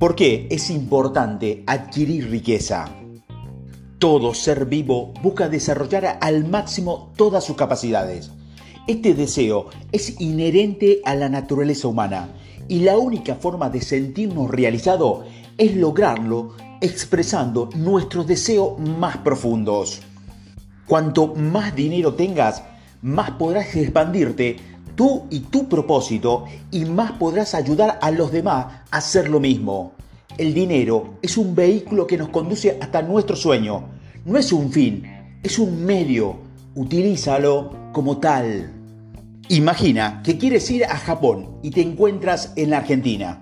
¿Por qué es importante adquirir riqueza? Todo ser vivo busca desarrollar al máximo todas sus capacidades. Este deseo es inherente a la naturaleza humana y la única forma de sentirnos realizados es lograrlo expresando nuestros deseos más profundos. Cuanto más dinero tengas, más podrás expandirte tú y tu propósito y más podrás ayudar a los demás a hacer lo mismo. El dinero es un vehículo que nos conduce hasta nuestro sueño. No es un fin, es un medio. Utilízalo como tal. Imagina que quieres ir a Japón y te encuentras en la Argentina.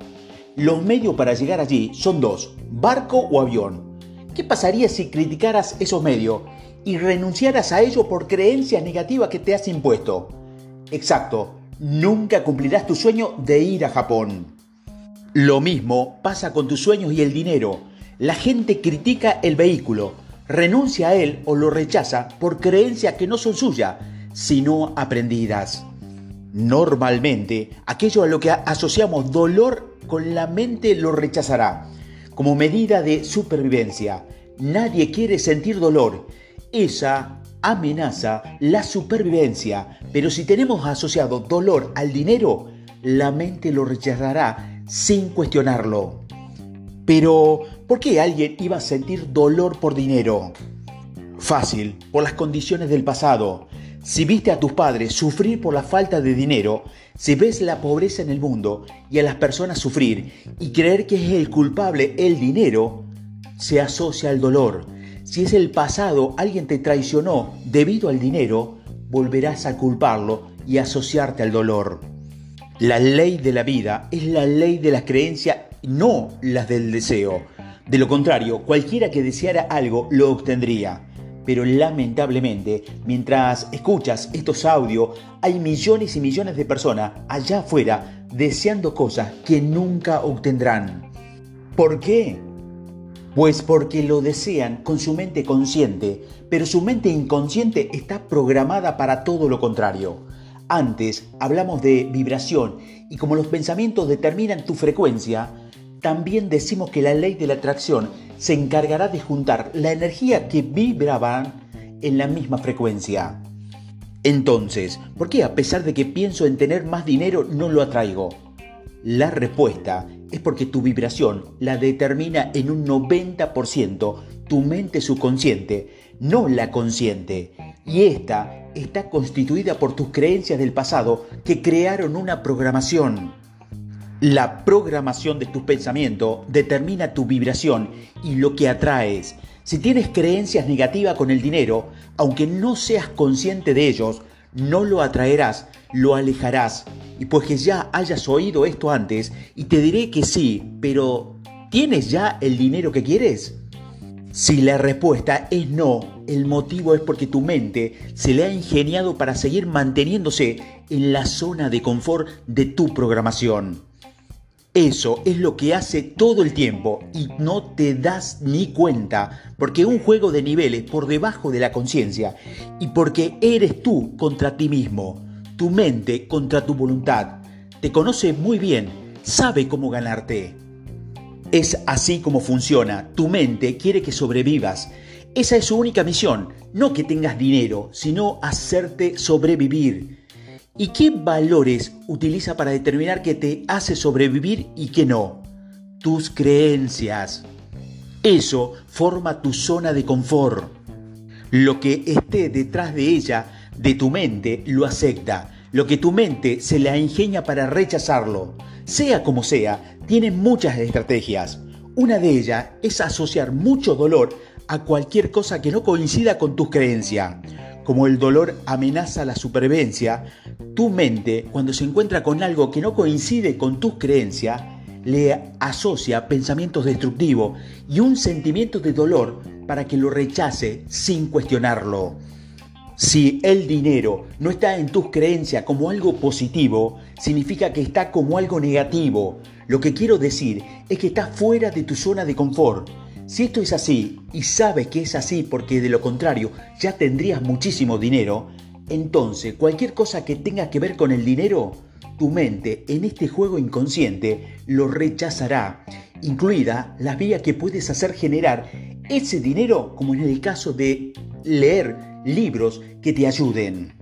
Los medios para llegar allí son dos, barco o avión. ¿Qué pasaría si criticaras esos medios y renunciaras a ellos por creencias negativas que te has impuesto? Exacto, nunca cumplirás tu sueño de ir a Japón. Lo mismo pasa con tus sueños y el dinero. La gente critica el vehículo, renuncia a él o lo rechaza por creencias que no son suyas, sino aprendidas. Normalmente, aquello a lo que asociamos dolor con la mente lo rechazará, como medida de supervivencia. Nadie quiere sentir dolor. Esa amenaza la supervivencia, pero si tenemos asociado dolor al dinero, la mente lo rechazará sin cuestionarlo. Pero, ¿por qué alguien iba a sentir dolor por dinero? Fácil, por las condiciones del pasado. Si viste a tus padres sufrir por la falta de dinero, si ves la pobreza en el mundo y a las personas sufrir y creer que es el culpable el dinero, se asocia al dolor si es el pasado, alguien te traicionó debido al dinero, volverás a culparlo y asociarte al dolor. La ley de la vida es la ley de las creencias, no las del deseo. De lo contrario, cualquiera que deseara algo lo obtendría. Pero lamentablemente, mientras escuchas estos audios, hay millones y millones de personas allá afuera deseando cosas que nunca obtendrán. ¿Por qué? Pues porque lo desean con su mente consciente, pero su mente inconsciente está programada para todo lo contrario. Antes hablamos de vibración y como los pensamientos determinan tu frecuencia, también decimos que la ley de la atracción se encargará de juntar la energía que vibraban en la misma frecuencia. Entonces, ¿por qué a pesar de que pienso en tener más dinero no lo atraigo? La respuesta es porque tu vibración la determina en un 90% tu mente subconsciente, no la consciente. Y esta está constituida por tus creencias del pasado que crearon una programación. La programación de tus pensamientos determina tu vibración y lo que atraes. Si tienes creencias negativas con el dinero, aunque no seas consciente de ellos, no lo atraerás, lo alejarás y pues que ya hayas oído esto antes, y te diré que sí, pero ¿tienes ya el dinero que quieres? Si la respuesta es no, el motivo es porque tu mente se le ha ingeniado para seguir manteniéndose en la zona de confort de tu programación. Eso es lo que hace todo el tiempo y no te das ni cuenta porque un juego de niveles por debajo de la conciencia y porque eres tú contra ti mismo tu mente contra tu voluntad. Te conoce muy bien, sabe cómo ganarte. Es así como funciona. Tu mente quiere que sobrevivas. Esa es su única misión. No que tengas dinero, sino hacerte sobrevivir. ¿Y qué valores utiliza para determinar que te hace sobrevivir y que no? Tus creencias. Eso forma tu zona de confort. Lo que esté detrás de ella de tu mente lo acepta. Lo que tu mente se la ingenia para rechazarlo. Sea como sea, tiene muchas estrategias. Una de ellas es asociar mucho dolor a cualquier cosa que no coincida con tus creencias. Como el dolor amenaza la supervivencia, tu mente, cuando se encuentra con algo que no coincide con tus creencias, le asocia pensamientos destructivos y un sentimiento de dolor para que lo rechace sin cuestionarlo. Si el dinero no está en tus creencias como algo positivo, significa que está como algo negativo. Lo que quiero decir es que está fuera de tu zona de confort. Si esto es así y sabes que es así porque de lo contrario ya tendrías muchísimo dinero, entonces cualquier cosa que tenga que ver con el dinero, tu mente en este juego inconsciente lo rechazará, incluida las vías que puedes hacer generar ese dinero, como en el caso de leer libros que te ayuden.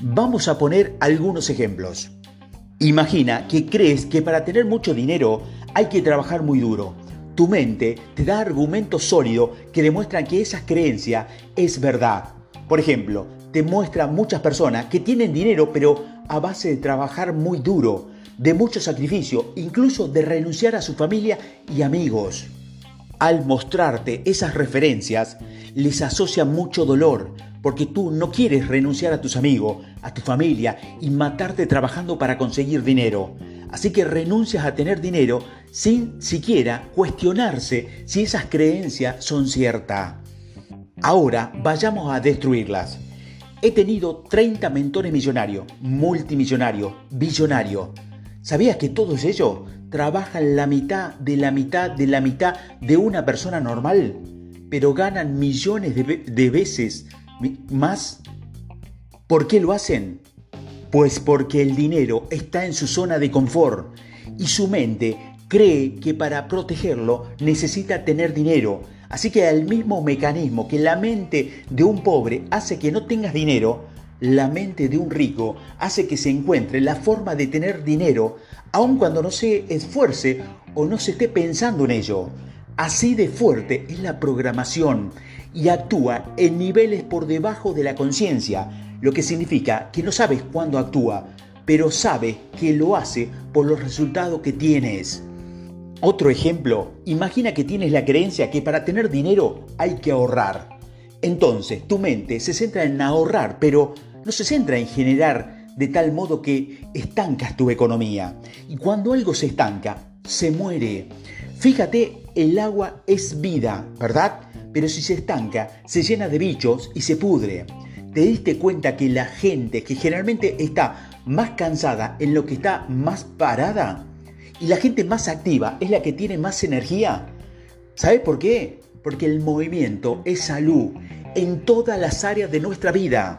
Vamos a poner algunos ejemplos. Imagina que crees que para tener mucho dinero hay que trabajar muy duro. Tu mente te da argumentos sólidos que demuestran que esa creencia es verdad. Por ejemplo, te muestra muchas personas que tienen dinero pero a base de trabajar muy duro, de mucho sacrificio, incluso de renunciar a su familia y amigos. Al mostrarte esas referencias, les asocia mucho dolor, porque tú no quieres renunciar a tus amigos, a tu familia y matarte trabajando para conseguir dinero. Así que renuncias a tener dinero sin siquiera cuestionarse si esas creencias son ciertas. Ahora vayamos a destruirlas. He tenido 30 mentores millonarios, multimillonarios, billonarios. ¿Sabías que todos ellos trabajan la mitad de la mitad de la mitad de una persona normal? Pero ganan millones de, veces más. ¿Por qué lo hacen? Pues porque el dinero está en su zona de confort y su mente cree que para protegerlo necesita tener dinero. Así que el mismo mecanismo que la mente de un pobre hace que no tengas dinero, la mente de un rico hace que se encuentre la forma de tener dinero aun cuando no se esfuerce o no se esté pensando en ello. Así de fuerte es la programación y actúa en niveles por debajo de la conciencia, lo que significa que no sabes cuándo actúa, pero sabes que lo hace por los resultados que tienes. Otro ejemplo, imagina que tienes la creencia que para tener dinero hay que ahorrar. Entonces tu mente se centra en ahorrar, pero no se centra en generar de tal modo que estancas tu economía. Y cuando algo se estanca, se muere. Fíjate, el agua es vida, ¿verdad? pero si se estanca, se llena de bichos y se pudre. ¿Te diste cuenta que la gente que generalmente está más cansada en lo que está más parada? Y la gente más activa es la que tiene más energía. ¿Sabes por qué? Porque el movimiento es salud en todas las áreas de nuestra vida.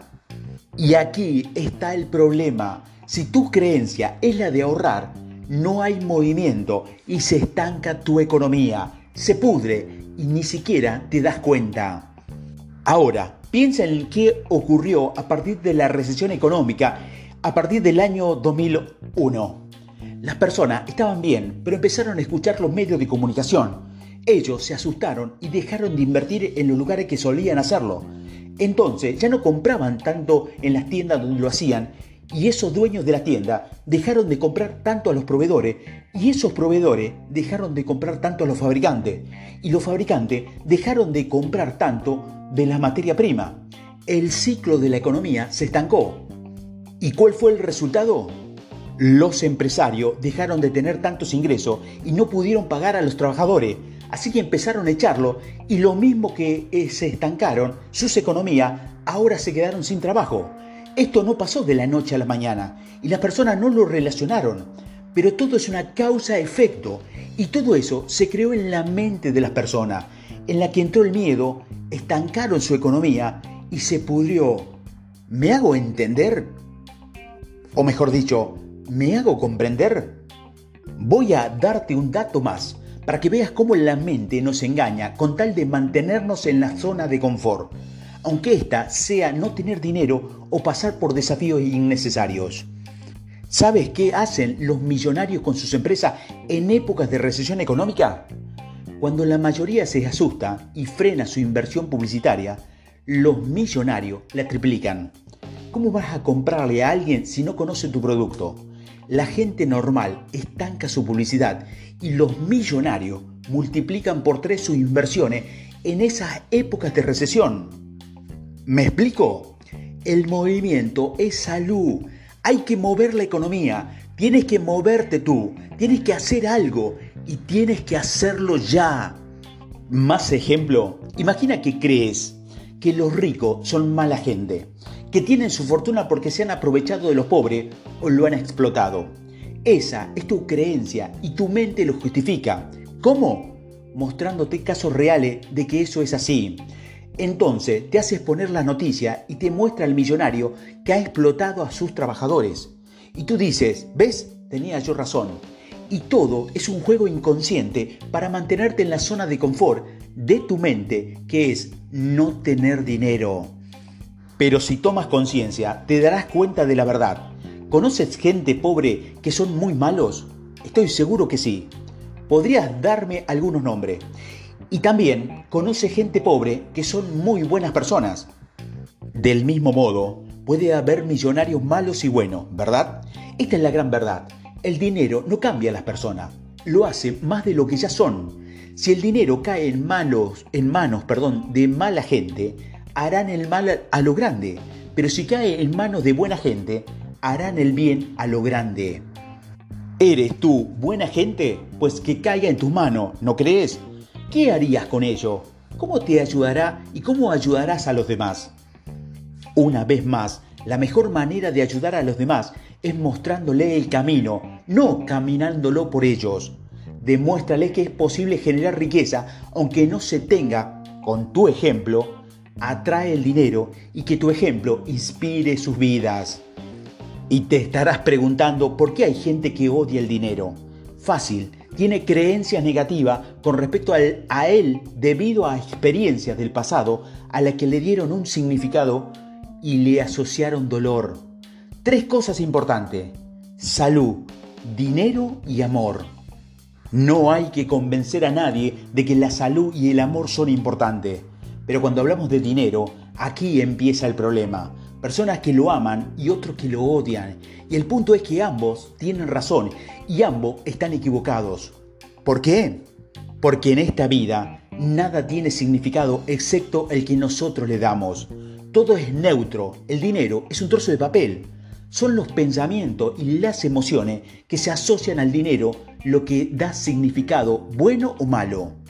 Y aquí está el problema. Si tu creencia es la de ahorrar, no hay movimiento y se estanca tu economía, se pudre y ni siquiera te das cuenta. Ahora, piensa en qué ocurrió a partir de la recesión económica a partir del año 2001. Las personas estaban bien, pero empezaron a escuchar los medios de comunicación. Ellos se asustaron y dejaron de invertir en los lugares que solían hacerlo. Entonces ya no compraban tanto en las tiendas donde lo hacían y esos dueños de la tienda dejaron de comprar tanto a los proveedores y esos proveedores dejaron de comprar tanto a los fabricantes y los fabricantes dejaron de comprar tanto de la materia prima. El ciclo de la economía se estancó. ¿Y cuál fue el resultado? Los empresarios dejaron de tener tantos ingresos y no pudieron pagar a los trabajadores, así que empezaron a echarlo y lo mismo que eh, se estancaron sus economías, ahora se quedaron sin trabajo. Esto no pasó de la noche a la mañana y las personas no lo relacionaron, pero todo es una causa-efecto y todo eso se creó en la mente de las personas, en la que entró el miedo, estancaron su economía y se pudrió. ¿Me hago entender? O mejor dicho, ¿me hago comprender? Voy a darte un dato más para que veas cómo la mente nos engaña con tal de mantenernos en la zona de confort aunque esta sea no tener dinero o pasar por desafíos innecesarios. ¿Sabes qué hacen los millonarios con sus empresas en épocas de recesión económica? Cuando la mayoría se asusta y frena su inversión publicitaria, los millonarios la triplican. ¿Cómo vas a comprarle a alguien si no conoce tu producto? La gente normal estanca su publicidad y los millonarios multiplican por tres sus inversiones en esas épocas de recesión. ¿Me explico? El movimiento es salud. Hay que mover la economía. Tienes que moverte tú. Tienes que hacer algo. Y tienes que hacerlo ya. Más ejemplo. Imagina que crees que los ricos son mala gente. Que tienen su fortuna porque se han aprovechado de los pobres o lo han explotado. Esa es tu creencia y tu mente lo justifica. ¿Cómo? Mostrándote casos reales de que eso es así. Entonces te hace exponer la noticia y te muestra al millonario que ha explotado a sus trabajadores. Y tú dices, ¿ves? Tenía yo razón. Y todo es un juego inconsciente para mantenerte en la zona de confort de tu mente, que es no tener dinero. Pero si tomas conciencia, te darás cuenta de la verdad. ¿Conoces gente pobre que son muy malos? Estoy seguro que sí. ¿Podrías darme algunos nombres? Y también conoce gente pobre que son muy buenas personas. Del mismo modo, puede haber millonarios malos y buenos, ¿verdad? Esta es la gran verdad. El dinero no cambia a las personas, lo hace más de lo que ya son. Si el dinero cae en manos, en manos perdón, de mala gente, harán el mal a lo grande. Pero si cae en manos de buena gente, harán el bien a lo grande. ¿Eres tú buena gente? Pues que caiga en tus manos, ¿no crees? ¿Qué harías con ello? ¿Cómo te ayudará y cómo ayudarás a los demás? Una vez más, la mejor manera de ayudar a los demás es mostrándole el camino, no caminándolo por ellos. Demuéstrale que es posible generar riqueza aunque no se tenga, con tu ejemplo, atrae el dinero y que tu ejemplo inspire sus vidas. Y te estarás preguntando por qué hay gente que odia el dinero. Fácil, tiene creencias negativas con respecto a él debido a experiencias del pasado a las que le dieron un significado y le asociaron dolor. Tres cosas importantes. Salud, dinero y amor. No hay que convencer a nadie de que la salud y el amor son importantes. Pero cuando hablamos de dinero, aquí empieza el problema. Personas que lo aman y otros que lo odian. Y el punto es que ambos tienen razón y ambos están equivocados. ¿Por qué? Porque en esta vida nada tiene significado excepto el que nosotros le damos. Todo es neutro, el dinero es un trozo de papel. Son los pensamientos y las emociones que se asocian al dinero lo que da significado bueno o malo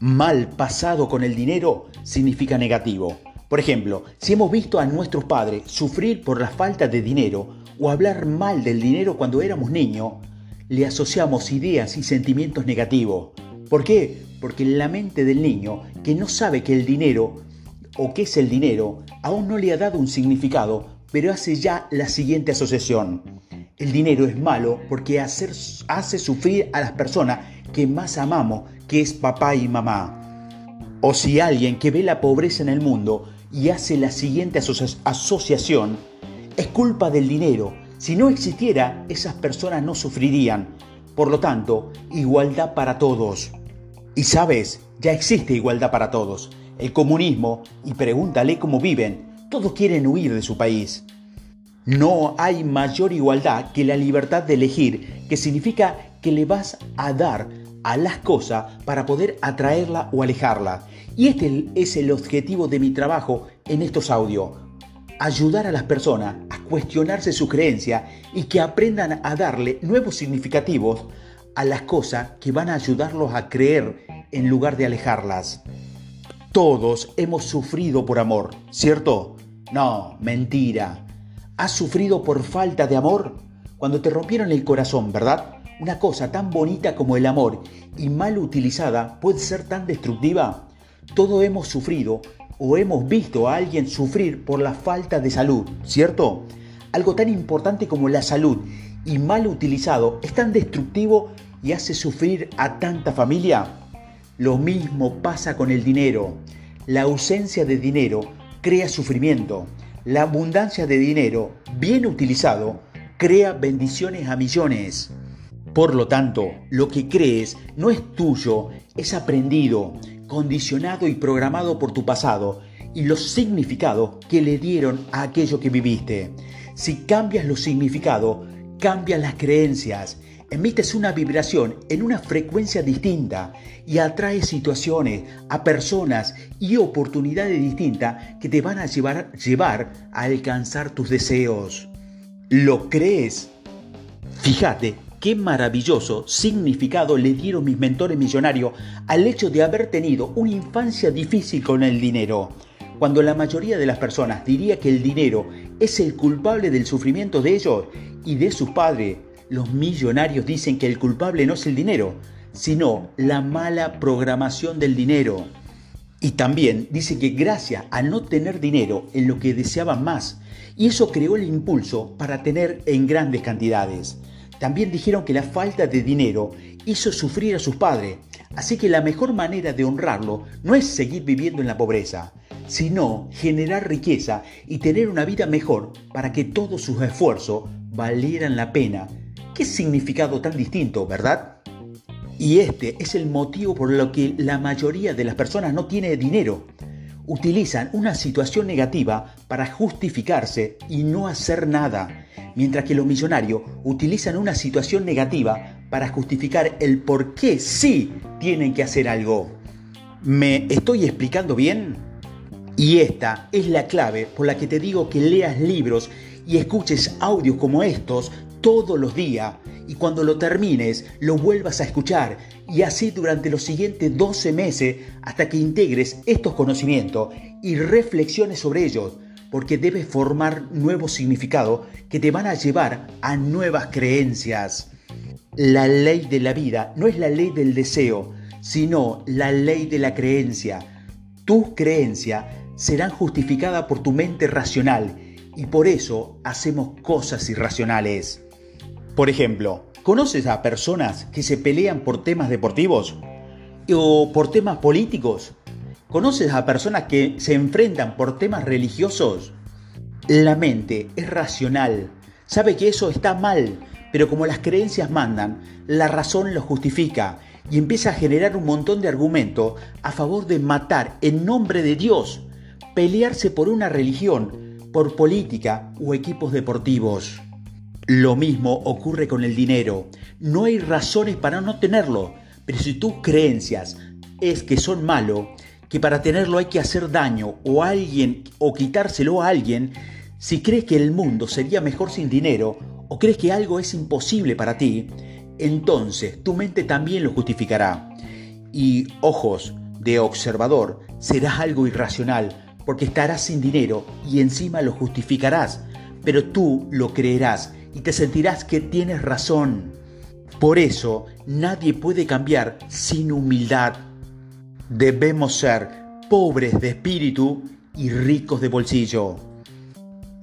mal pasado con el dinero significa negativo. Por ejemplo, si hemos visto a nuestros padres sufrir por la falta de dinero o hablar mal del dinero cuando éramos niños, le asociamos ideas y sentimientos negativos. ¿Por qué? Porque la mente del niño, que no sabe que el dinero o qué es el dinero, aún no le ha dado un significado, pero hace ya la siguiente asociación. El dinero es malo porque hace sufrir a las personas que más amamos, que es papá y mamá. O si alguien que ve la pobreza en el mundo y hace la siguiente asociación, es culpa del dinero. Si no existiera, esas personas no sufrirían. Por lo tanto, igualdad para todos. Y sabes, ya existe igualdad para todos. El comunismo, y pregúntale cómo viven, todos quieren huir de su país. No hay mayor igualdad que la libertad de elegir, que significa que le vas a dar a las cosas para poder atraerla o alejarla. Y este es el objetivo de mi trabajo en estos audios. Ayudar a las personas a cuestionarse su creencia y que aprendan a darle nuevos significativos a las cosas que van a ayudarlos a creer en lugar de alejarlas. Todos hemos sufrido por amor, ¿cierto? No, mentira. ¿Has sufrido por falta de amor? Cuando te rompieron el corazón, ¿verdad? Una cosa tan bonita como el amor y mal utilizada puede ser tan destructiva. Todos hemos sufrido o hemos visto a alguien sufrir por la falta de salud, ¿cierto? Algo tan importante como la salud y mal utilizado es tan destructivo y hace sufrir a tanta familia. Lo mismo pasa con el dinero. La ausencia de dinero crea sufrimiento. La abundancia de dinero, bien utilizado, crea bendiciones a millones. Por lo tanto, lo que crees no es tuyo, es aprendido, condicionado y programado por tu pasado y los significados que le dieron a aquello que viviste. Si cambias los significados, cambias las creencias, emites una vibración en una frecuencia distinta y atraes situaciones a personas y oportunidades distintas que te van a llevar, llevar a alcanzar tus deseos. ¿Lo crees? Fíjate qué maravilloso significado le dieron mis mentores millonarios al hecho de haber tenido una infancia difícil con el dinero. Cuando la mayoría de las personas diría que el dinero es el culpable del sufrimiento de ellos y de sus padres, los millonarios dicen que el culpable no es el dinero, sino la mala programación del dinero. Y también dice que gracias a no tener dinero en lo que deseaban más y eso creó el impulso para tener en grandes cantidades. También dijeron que la falta de dinero hizo sufrir a sus padres, así que la mejor manera de honrarlo no es seguir viviendo en la pobreza, sino generar riqueza y tener una vida mejor para que todos sus esfuerzos valieran la pena. Qué significado tan distinto, ¿verdad? Y este es el motivo por lo que la mayoría de las personas no tiene dinero. Utilizan una situación negativa para justificarse y no hacer nada, mientras que los millonarios utilizan una situación negativa para justificar el por qué sí tienen que hacer algo. ¿Me estoy explicando bien? Y esta es la clave por la que te digo que leas libros y escuches audios como estos todos los días y cuando lo termines lo vuelvas a escuchar y así durante los siguientes 12 meses hasta que integres estos conocimientos y reflexiones sobre ellos porque debes formar nuevos significados que te van a llevar a nuevas creencias. La ley de la vida no es la ley del deseo, sino la ley de la creencia. Tus creencias serán justificadas por tu mente racional y por eso hacemos cosas irracionales. Por ejemplo, ¿conoces a personas que se pelean por temas deportivos o por temas políticos? ¿Conoces a personas que se enfrentan por temas religiosos? La mente es racional, sabe que eso está mal, pero como las creencias mandan, la razón lo justifica y empieza a generar un montón de argumentos a favor de matar en nombre de Dios pelearse por una religión, por política o equipos deportivos. Lo mismo ocurre con el dinero. No hay razones para no tenerlo, pero si tus creencias es que son malos, que para tenerlo hay que hacer daño o alguien o quitárselo a alguien, si crees que el mundo sería mejor sin dinero o crees que algo es imposible para ti, entonces tu mente también lo justificará. Y ojos de observador serás algo irracional porque estarás sin dinero y encima lo justificarás, pero tú lo creerás y te sentirás que tienes razón. Por eso nadie puede cambiar sin humildad. Debemos ser pobres de espíritu y ricos de bolsillo.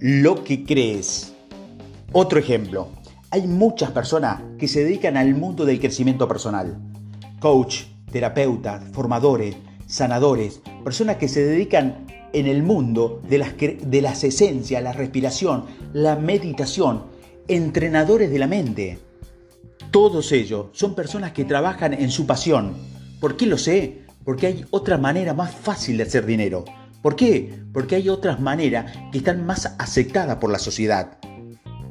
Lo que crees. Otro ejemplo. Hay muchas personas que se dedican al mundo del crecimiento personal. Coach, terapeutas, formadores, sanadores, personas que se dedican en el mundo de las, de las esencias, la respiración, la meditación, entrenadores de la mente. Todos ellos son personas que trabajan en su pasión. ¿Por qué lo sé? Porque hay otra manera más fácil de hacer dinero. ¿Por qué? Porque hay otras maneras que están más aceptadas por la sociedad.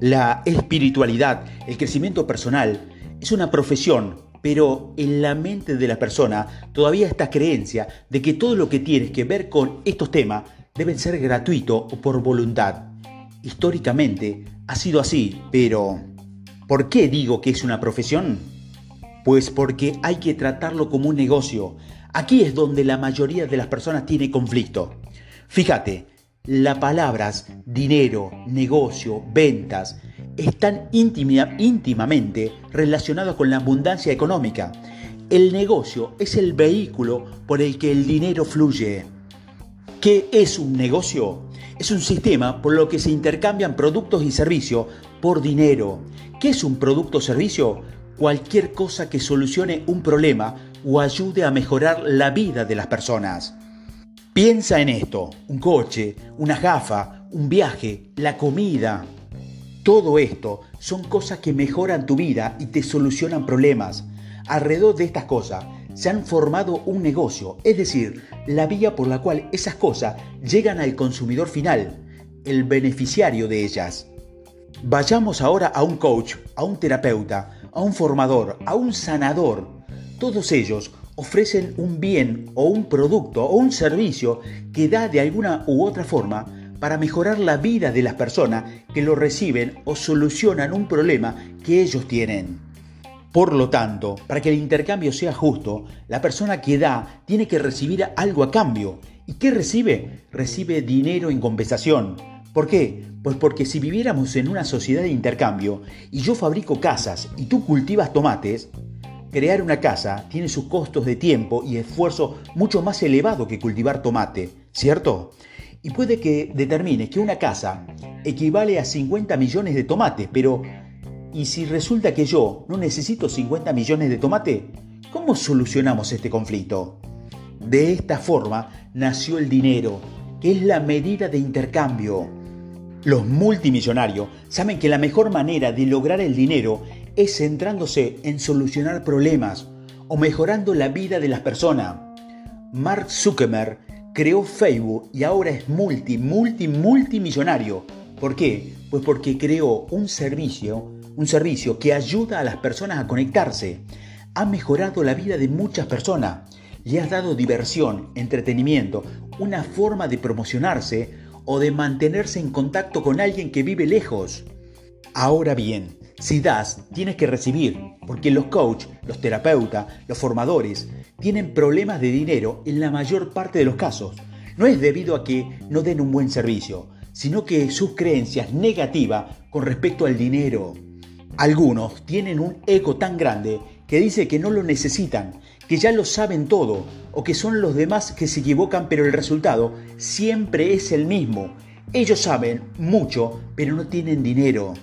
La espiritualidad, el crecimiento personal, es una profesión pero en la mente de la persona todavía esta creencia de que todo lo que tiene que ver con estos temas deben ser gratuito o por voluntad. Históricamente ha sido así, pero ¿por qué digo que es una profesión? Pues porque hay que tratarlo como un negocio. Aquí es donde la mayoría de las personas tiene conflicto. Fíjate, las palabras dinero, negocio, ventas están íntimamente relacionados con la abundancia económica. El negocio es el vehículo por el que el dinero fluye. ¿Qué es un negocio? Es un sistema por lo que se intercambian productos y servicios por dinero. ¿Qué es un producto o servicio? Cualquier cosa que solucione un problema o ayude a mejorar la vida de las personas. Piensa en esto, un coche, una gafa, un viaje, la comida. Todo esto son cosas que mejoran tu vida y te solucionan problemas. Alrededor de estas cosas se han formado un negocio, es decir, la vía por la cual esas cosas llegan al consumidor final, el beneficiario de ellas. Vayamos ahora a un coach, a un terapeuta, a un formador, a un sanador. Todos ellos ofrecen un bien o un producto o un servicio que da de alguna u otra forma para mejorar la vida de las personas que lo reciben o solucionan un problema que ellos tienen. Por lo tanto, para que el intercambio sea justo, la persona que da tiene que recibir algo a cambio. ¿Y qué recibe? Recibe dinero en compensación. ¿Por qué? Pues porque si viviéramos en una sociedad de intercambio y yo fabrico casas y tú cultivas tomates, Crear una casa tiene sus costos de tiempo y esfuerzo mucho más elevado que cultivar tomate, ¿cierto? y puede que determine que una casa equivale a 50 millones de tomates, pero ¿y si resulta que yo no necesito 50 millones de tomates? ¿Cómo solucionamos este conflicto? De esta forma nació el dinero, que es la medida de intercambio. Los multimillonarios saben que la mejor manera de lograr el dinero es centrándose en solucionar problemas o mejorando la vida de las personas. Mark Zuckerberg creó Facebook y ahora es multi, multi, multimillonario. ¿Por qué? Pues porque creó un servicio, un servicio que ayuda a las personas a conectarse. Ha mejorado la vida de muchas personas. Le ha dado diversión, entretenimiento, una forma de promocionarse o de mantenerse en contacto con alguien que vive lejos. Ahora bien, si das, tienes que recibir, porque los coaches, los terapeutas, los formadores tienen problemas de dinero en la mayor parte de los casos. No es debido a que no den un buen servicio, sino que sus creencias negativas con respecto al dinero. Algunos tienen un ego tan grande que dice que no lo necesitan, que ya lo saben todo, o que son los demás que se equivocan, pero el resultado siempre es el mismo. Ellos saben mucho, pero no tienen dinero.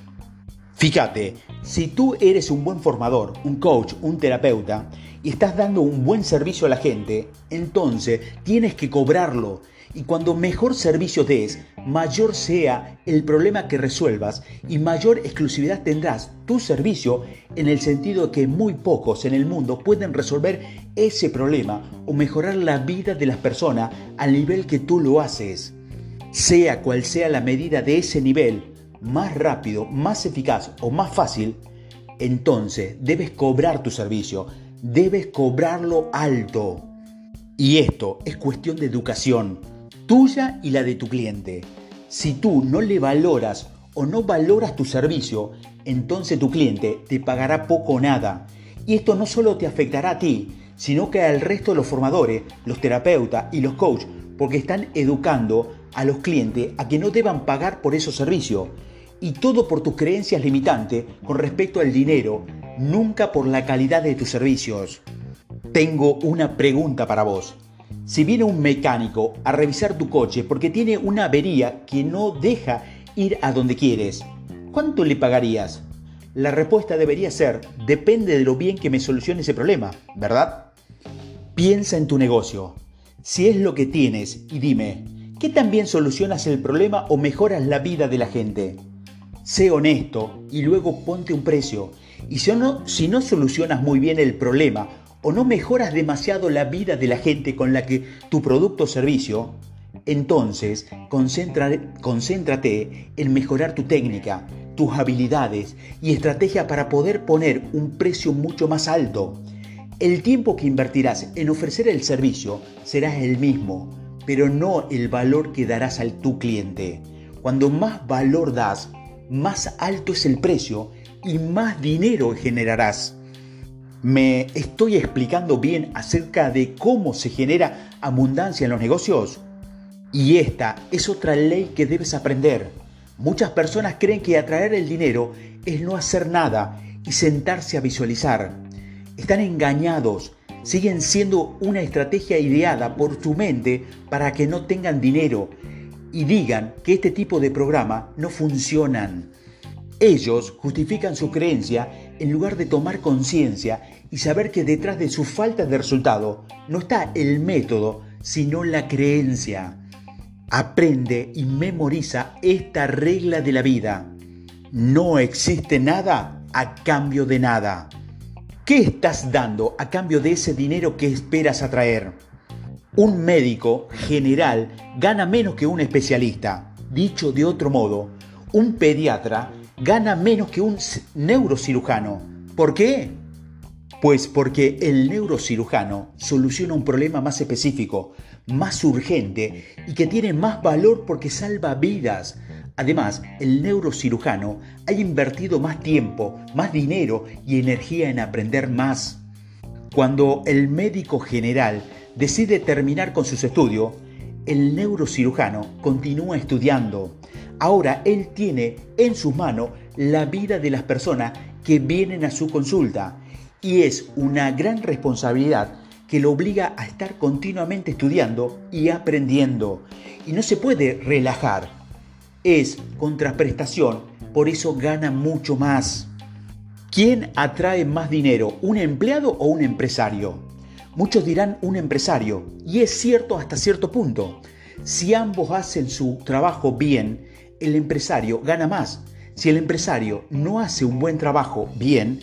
Fíjate, si tú eres un buen formador, un coach, un terapeuta, y estás dando un buen servicio a la gente, entonces tienes que cobrarlo. Y cuando mejor servicio des, mayor sea el problema que resuelvas y mayor exclusividad tendrás tu servicio en el sentido que muy pocos en el mundo pueden resolver ese problema o mejorar la vida de las personas al nivel que tú lo haces. Sea cual sea la medida de ese nivel, más rápido, más eficaz o más fácil, entonces debes cobrar tu servicio, debes cobrarlo alto. Y esto es cuestión de educación, tuya y la de tu cliente. Si tú no le valoras o no valoras tu servicio, entonces tu cliente te pagará poco o nada. Y esto no solo te afectará a ti, sino que al resto de los formadores, los terapeutas y los coaches, porque están educando a los clientes a que no deban pagar por esos servicios y todo por tus creencias limitantes con respecto al dinero, nunca por la calidad de tus servicios. Tengo una pregunta para vos. Si viene un mecánico a revisar tu coche porque tiene una avería que no deja ir a donde quieres, ¿cuánto le pagarías? La respuesta debería ser, depende de lo bien que me solucione ese problema, ¿verdad? Piensa en tu negocio. Si es lo que tienes y dime, ¿qué tan bien solucionas el problema o mejoras la vida de la gente? Sé honesto y luego ponte un precio. Y si no, si no solucionas muy bien el problema o no mejoras demasiado la vida de la gente con la que tu producto o servicio, entonces concéntrate en mejorar tu técnica, tus habilidades y estrategia para poder poner un precio mucho más alto. El tiempo que invertirás en ofrecer el servicio será el mismo, pero no el valor que darás al tu cliente. Cuando más valor das, más alto es el precio y más dinero generarás. ¿Me estoy explicando bien acerca de cómo se genera abundancia en los negocios? Y esta es otra ley que debes aprender. Muchas personas creen que atraer el dinero es no hacer nada y sentarse a visualizar. Están engañados, siguen siendo una estrategia ideada por tu mente para que no tengan dinero y digan que este tipo de programa no funcionan. Ellos justifican su creencia en lugar de tomar conciencia y saber que detrás de su falta de resultado no está el método, sino la creencia. Aprende y memoriza esta regla de la vida. No existe nada a cambio de nada. ¿Qué estás dando a cambio de ese dinero que esperas atraer? Un médico general gana menos que un especialista. Dicho de otro modo, un pediatra gana menos que un neurocirujano. ¿Por qué? Pues porque el neurocirujano soluciona un problema más específico, más urgente y que tiene más valor porque salva vidas. Además, el neurocirujano ha invertido más tiempo, más dinero y energía en aprender más. Cuando el médico general decide terminar con sus estudios, el neurocirujano continúa estudiando. Ahora él tiene en sus manos la vida de las personas que vienen a su consulta y es una gran responsabilidad que lo obliga a estar continuamente estudiando y aprendiendo. Y no se puede relajar. Es contraprestación, por eso gana mucho más. ¿Quién atrae más dinero, un empleado o un empresario? Muchos dirán un empresario, y es cierto hasta cierto punto. Si ambos hacen su trabajo bien, el empresario gana más. Si el empresario no hace un buen trabajo bien,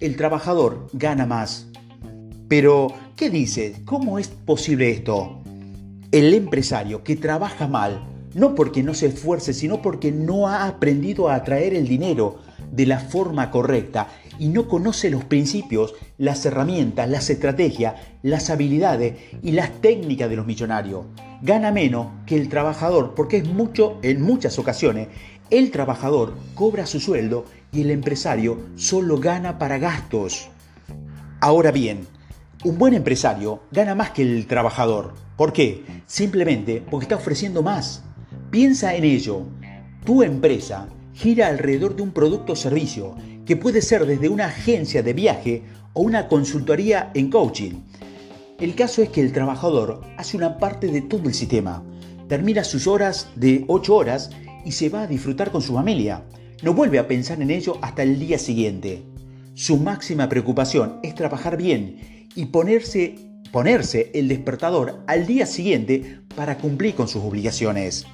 el trabajador gana más. Pero, ¿qué dice? ¿Cómo es posible esto? El empresario que trabaja mal, no porque no se esfuerce, sino porque no ha aprendido a atraer el dinero de la forma correcta y no conoce los principios, las herramientas, las estrategias, las habilidades y las técnicas de los millonarios. Gana menos que el trabajador porque es mucho, en muchas ocasiones, el trabajador cobra su sueldo y el empresario solo gana para gastos. Ahora bien, un buen empresario gana más que el trabajador. ¿Por qué? Simplemente porque está ofreciendo más. Piensa en ello. Tu empresa gira alrededor de un producto o servicio que puede ser desde una agencia de viaje o una consultoría en coaching. El caso es que el trabajador hace una parte de todo el sistema, termina sus horas de 8 horas y se va a disfrutar con su familia. No vuelve a pensar en ello hasta el día siguiente. Su máxima preocupación es trabajar bien y ponerse, ponerse el despertador al día siguiente para cumplir con sus obligaciones.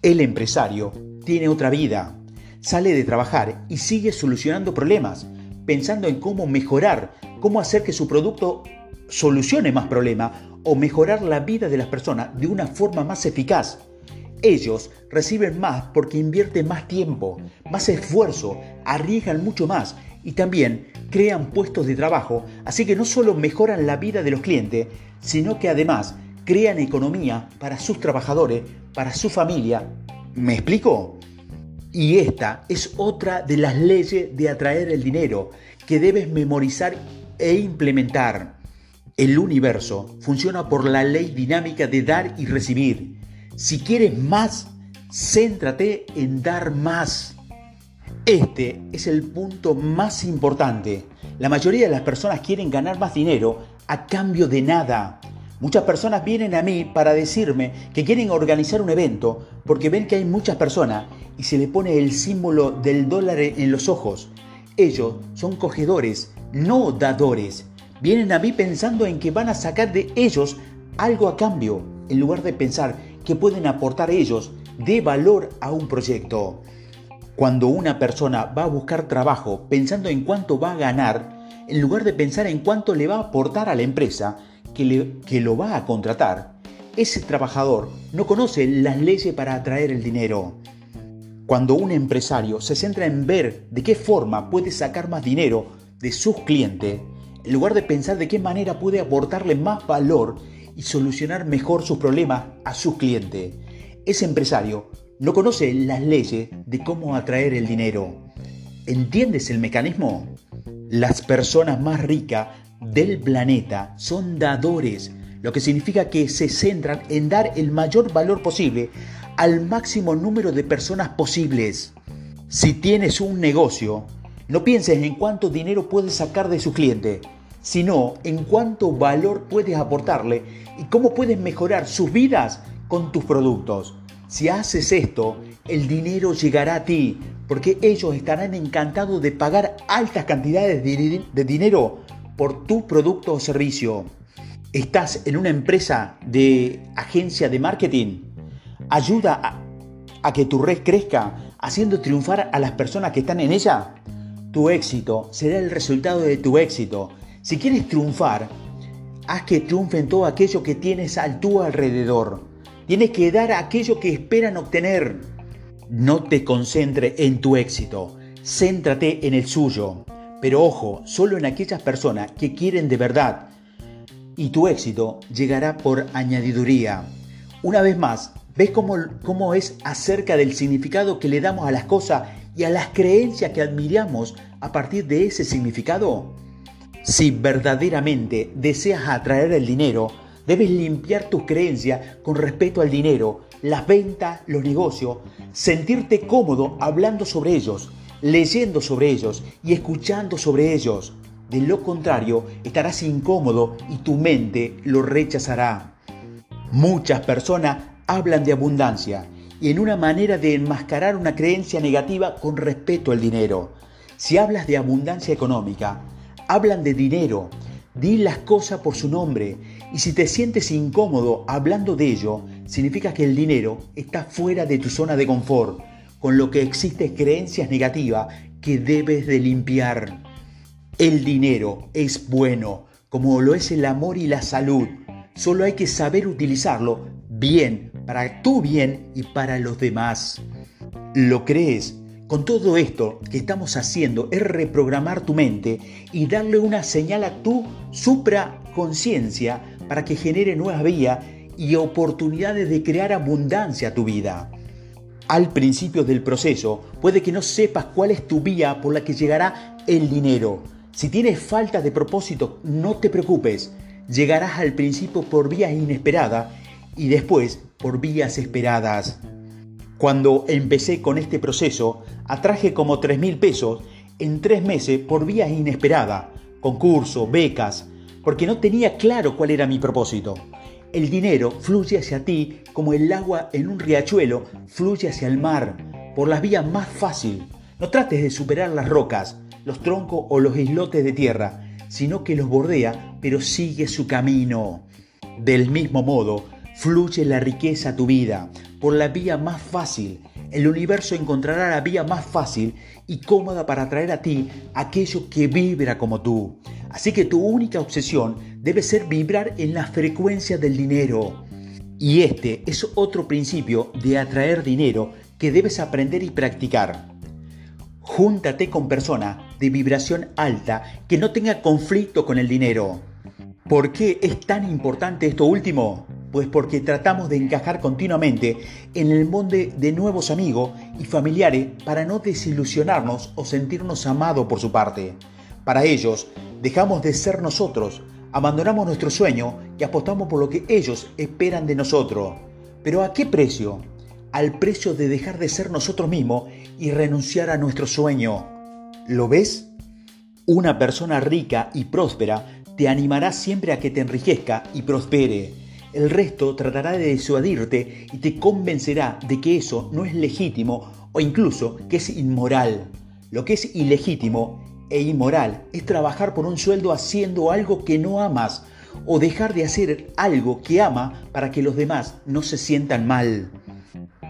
El empresario tiene otra vida, sale de trabajar y sigue solucionando problemas, pensando en cómo mejorar, cómo hacer que su producto solucione más problemas o mejorar la vida de las personas de una forma más eficaz. Ellos reciben más porque invierten más tiempo, más esfuerzo, arriesgan mucho más y también crean puestos de trabajo, así que no solo mejoran la vida de los clientes, sino que además crean economía para sus trabajadores, para su familia. ¿Me explico? Y esta es otra de las leyes de atraer el dinero que debes memorizar e implementar. El universo funciona por la ley dinámica de dar y recibir. Si quieres más, céntrate en dar más. Este es el punto más importante. La mayoría de las personas quieren ganar más dinero a cambio de nada. Muchas personas vienen a mí para decirme que quieren organizar un evento porque ven que hay muchas personas y se le pone el símbolo del dólar en los ojos. Ellos son cogedores, no dadores. Vienen a mí pensando en que van a sacar de ellos algo a cambio, en lugar de pensar que pueden aportar ellos de valor a un proyecto. Cuando una persona va a buscar trabajo pensando en cuánto va a ganar, en lugar de pensar en cuánto le va a aportar a la empresa, que, lo va a contratar, ese trabajador no conoce las leyes para atraer el dinero. Cuando un empresario se centra en ver de qué forma puede sacar más dinero de sus clientes, en lugar de pensar de qué manera puede aportarle más valor y solucionar mejor sus problemas a sus clientes, ese empresario no conoce las leyes de cómo atraer el dinero. ¿Entiendes el mecanismo? Las personas más ricas del planeta son dadores, lo que significa que se centran en dar el mayor valor posible al máximo número de personas posibles. Si tienes un negocio, no pienses en cuánto dinero puedes sacar de su cliente, sino en cuánto valor puedes aportarle y cómo puedes mejorar sus vidas con tus productos. Si haces esto, el dinero llegará a ti, porque ellos estarán encantados de pagar altas cantidades de, dinero por tu producto o servicio. ¿Estás en una empresa de agencia de marketing? ¿Ayuda a, que tu red crezca haciendo triunfar a las personas que están en ella? Tu éxito será el resultado de tu éxito. Si quieres triunfar, haz que triunfen todo aquello que tienes a tu alrededor. Tienes que dar aquello que esperan obtener. No te concentres en tu éxito, céntrate en el suyo. Pero ojo, solo en aquellas personas que quieren de verdad. Y tu éxito llegará por añadiduría. Una vez más, ¿ves cómo, cómo es acerca del significado que le damos a las cosas y a las creencias que admiramos a partir de ese significado? Si verdaderamente deseas atraer el dinero, debes limpiar tus creencias con respecto al dinero, las ventas, los negocios, sentirte cómodo hablando sobre ellos leyendo sobre ellos y escuchando sobre ellos. De lo contrario, estarás incómodo y tu mente lo rechazará. Muchas personas hablan de abundancia y en una manera de enmascarar una creencia negativa con respecto al dinero. Si hablas de abundancia económica, hablan de dinero, di las cosas por su nombre y si te sientes incómodo hablando de ello, significa que el dinero está fuera de tu zona de confort, con lo que existen creencias negativas que debes de limpiar. El dinero es bueno, como lo es el amor y la salud. Solo hay que saber utilizarlo bien, para tu bien y para los demás. ¿Lo crees? Con todo esto que estamos haciendo es reprogramar tu mente y darle una señal a tu supraconciencia para que genere nuevas vías y oportunidades de crear abundancia a tu vida. Al principio del proceso puede que no sepas cuál es tu vía por la que llegará el dinero si tienes falta de propósito, no te preocupes. Llegarás al principio por vías inesperadas y después por vías esperadas. Cuando empecé con este proceso, atraje como 3 mil pesos en tres meses por vías inesperadas, concurso, becas, porque no tenía claro cuál era mi propósito. El dinero fluye hacia ti como el agua en un riachuelo fluye hacia el mar, por las vías más fáciles. No trates de superar las rocas, los troncos o los islotes de tierra, sino que los bordea, pero sigue su camino. Del mismo modo, fluye la riqueza a tu vida por la vía más fácil. El universo encontrará la vía más fácil y cómoda para traer a ti aquello que vibra como tú. Así que tu única obsesión debe ser vibrar en la frecuencia del dinero. Y este es otro principio de atraer dinero que debes aprender y practicar. Júntate con personas de vibración alta que no tenga conflicto con el dinero. ¿Por qué es tan importante esto último? Pues porque tratamos de encajar continuamente en el monte de nuevos amigos y familiares para no desilusionarnos o sentirnos amados por su parte. Para ellos, dejamos de ser nosotros, abandonamos nuestro sueño y apostamos por lo que ellos esperan de nosotros. ¿Pero a qué precio? al precio de dejar de ser nosotros mismos y renunciar a nuestro sueño. ¿Lo ves? Una persona rica y próspera te animará siempre a que te enriquezca y prospere. El resto tratará de disuadirte y te convencerá de que eso no es legítimo o incluso que es inmoral. Lo que es ilegítimo e inmoral es trabajar por un sueldo haciendo algo que no amas o dejar de hacer algo que ama para que los demás no se sientan mal.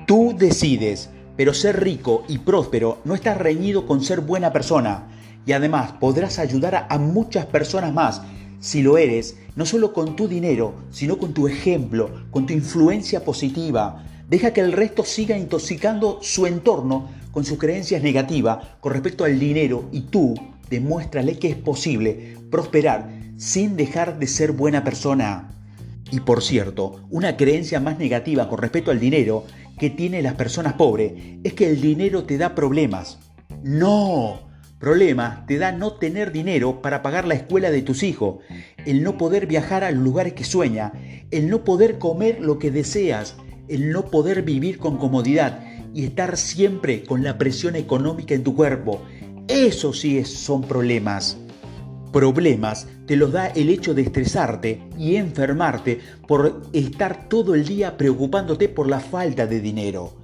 Tú decides, pero ser rico y próspero no está reñido con ser buena persona. Y además podrás ayudar a muchas personas más si lo eres, no solo con tu dinero, sino con tu ejemplo, con tu influencia positiva. Deja que el resto siga intoxicando su entorno con sus creencias negativas con respecto al dinero y tú demuéstrale que es posible prosperar sin dejar de ser buena persona. Y por cierto, una creencia más negativa con respecto al dinero que tienen las personas pobres es que el dinero te da problemas. No, problemas te da no tener dinero para pagar la escuela de tus hijos, el no poder viajar a los lugares que sueña, el no poder comer lo que deseas, el no poder vivir con comodidad y estar siempre con la presión económica en tu cuerpo. Eso sí son problemas. Problemas te los da el hecho de estresarte y enfermarte por estar todo el día preocupándote por la falta de dinero.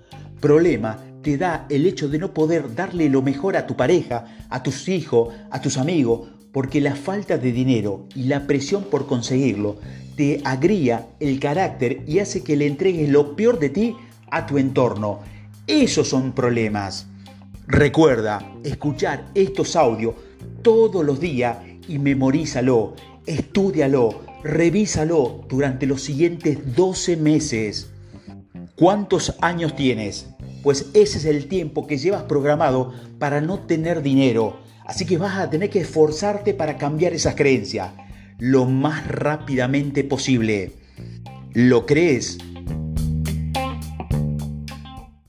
Problema te da el hecho de no poder darle lo mejor a tu pareja, a tus hijos, a tus amigos, porque la falta de dinero y la presión por conseguirlo te agría el carácter y hace que le entregues lo peor de ti a tu entorno. Esos son problemas. Recuerda escuchar estos audios todos los días y memorízalo, estúdialo, revísalo durante los siguientes 12 meses. ¿Cuántos años tienes? Pues ese es el tiempo que llevas programado para no tener dinero. Así que vas a tener que esforzarte para cambiar esas creencias lo más rápidamente posible. ¿Lo crees?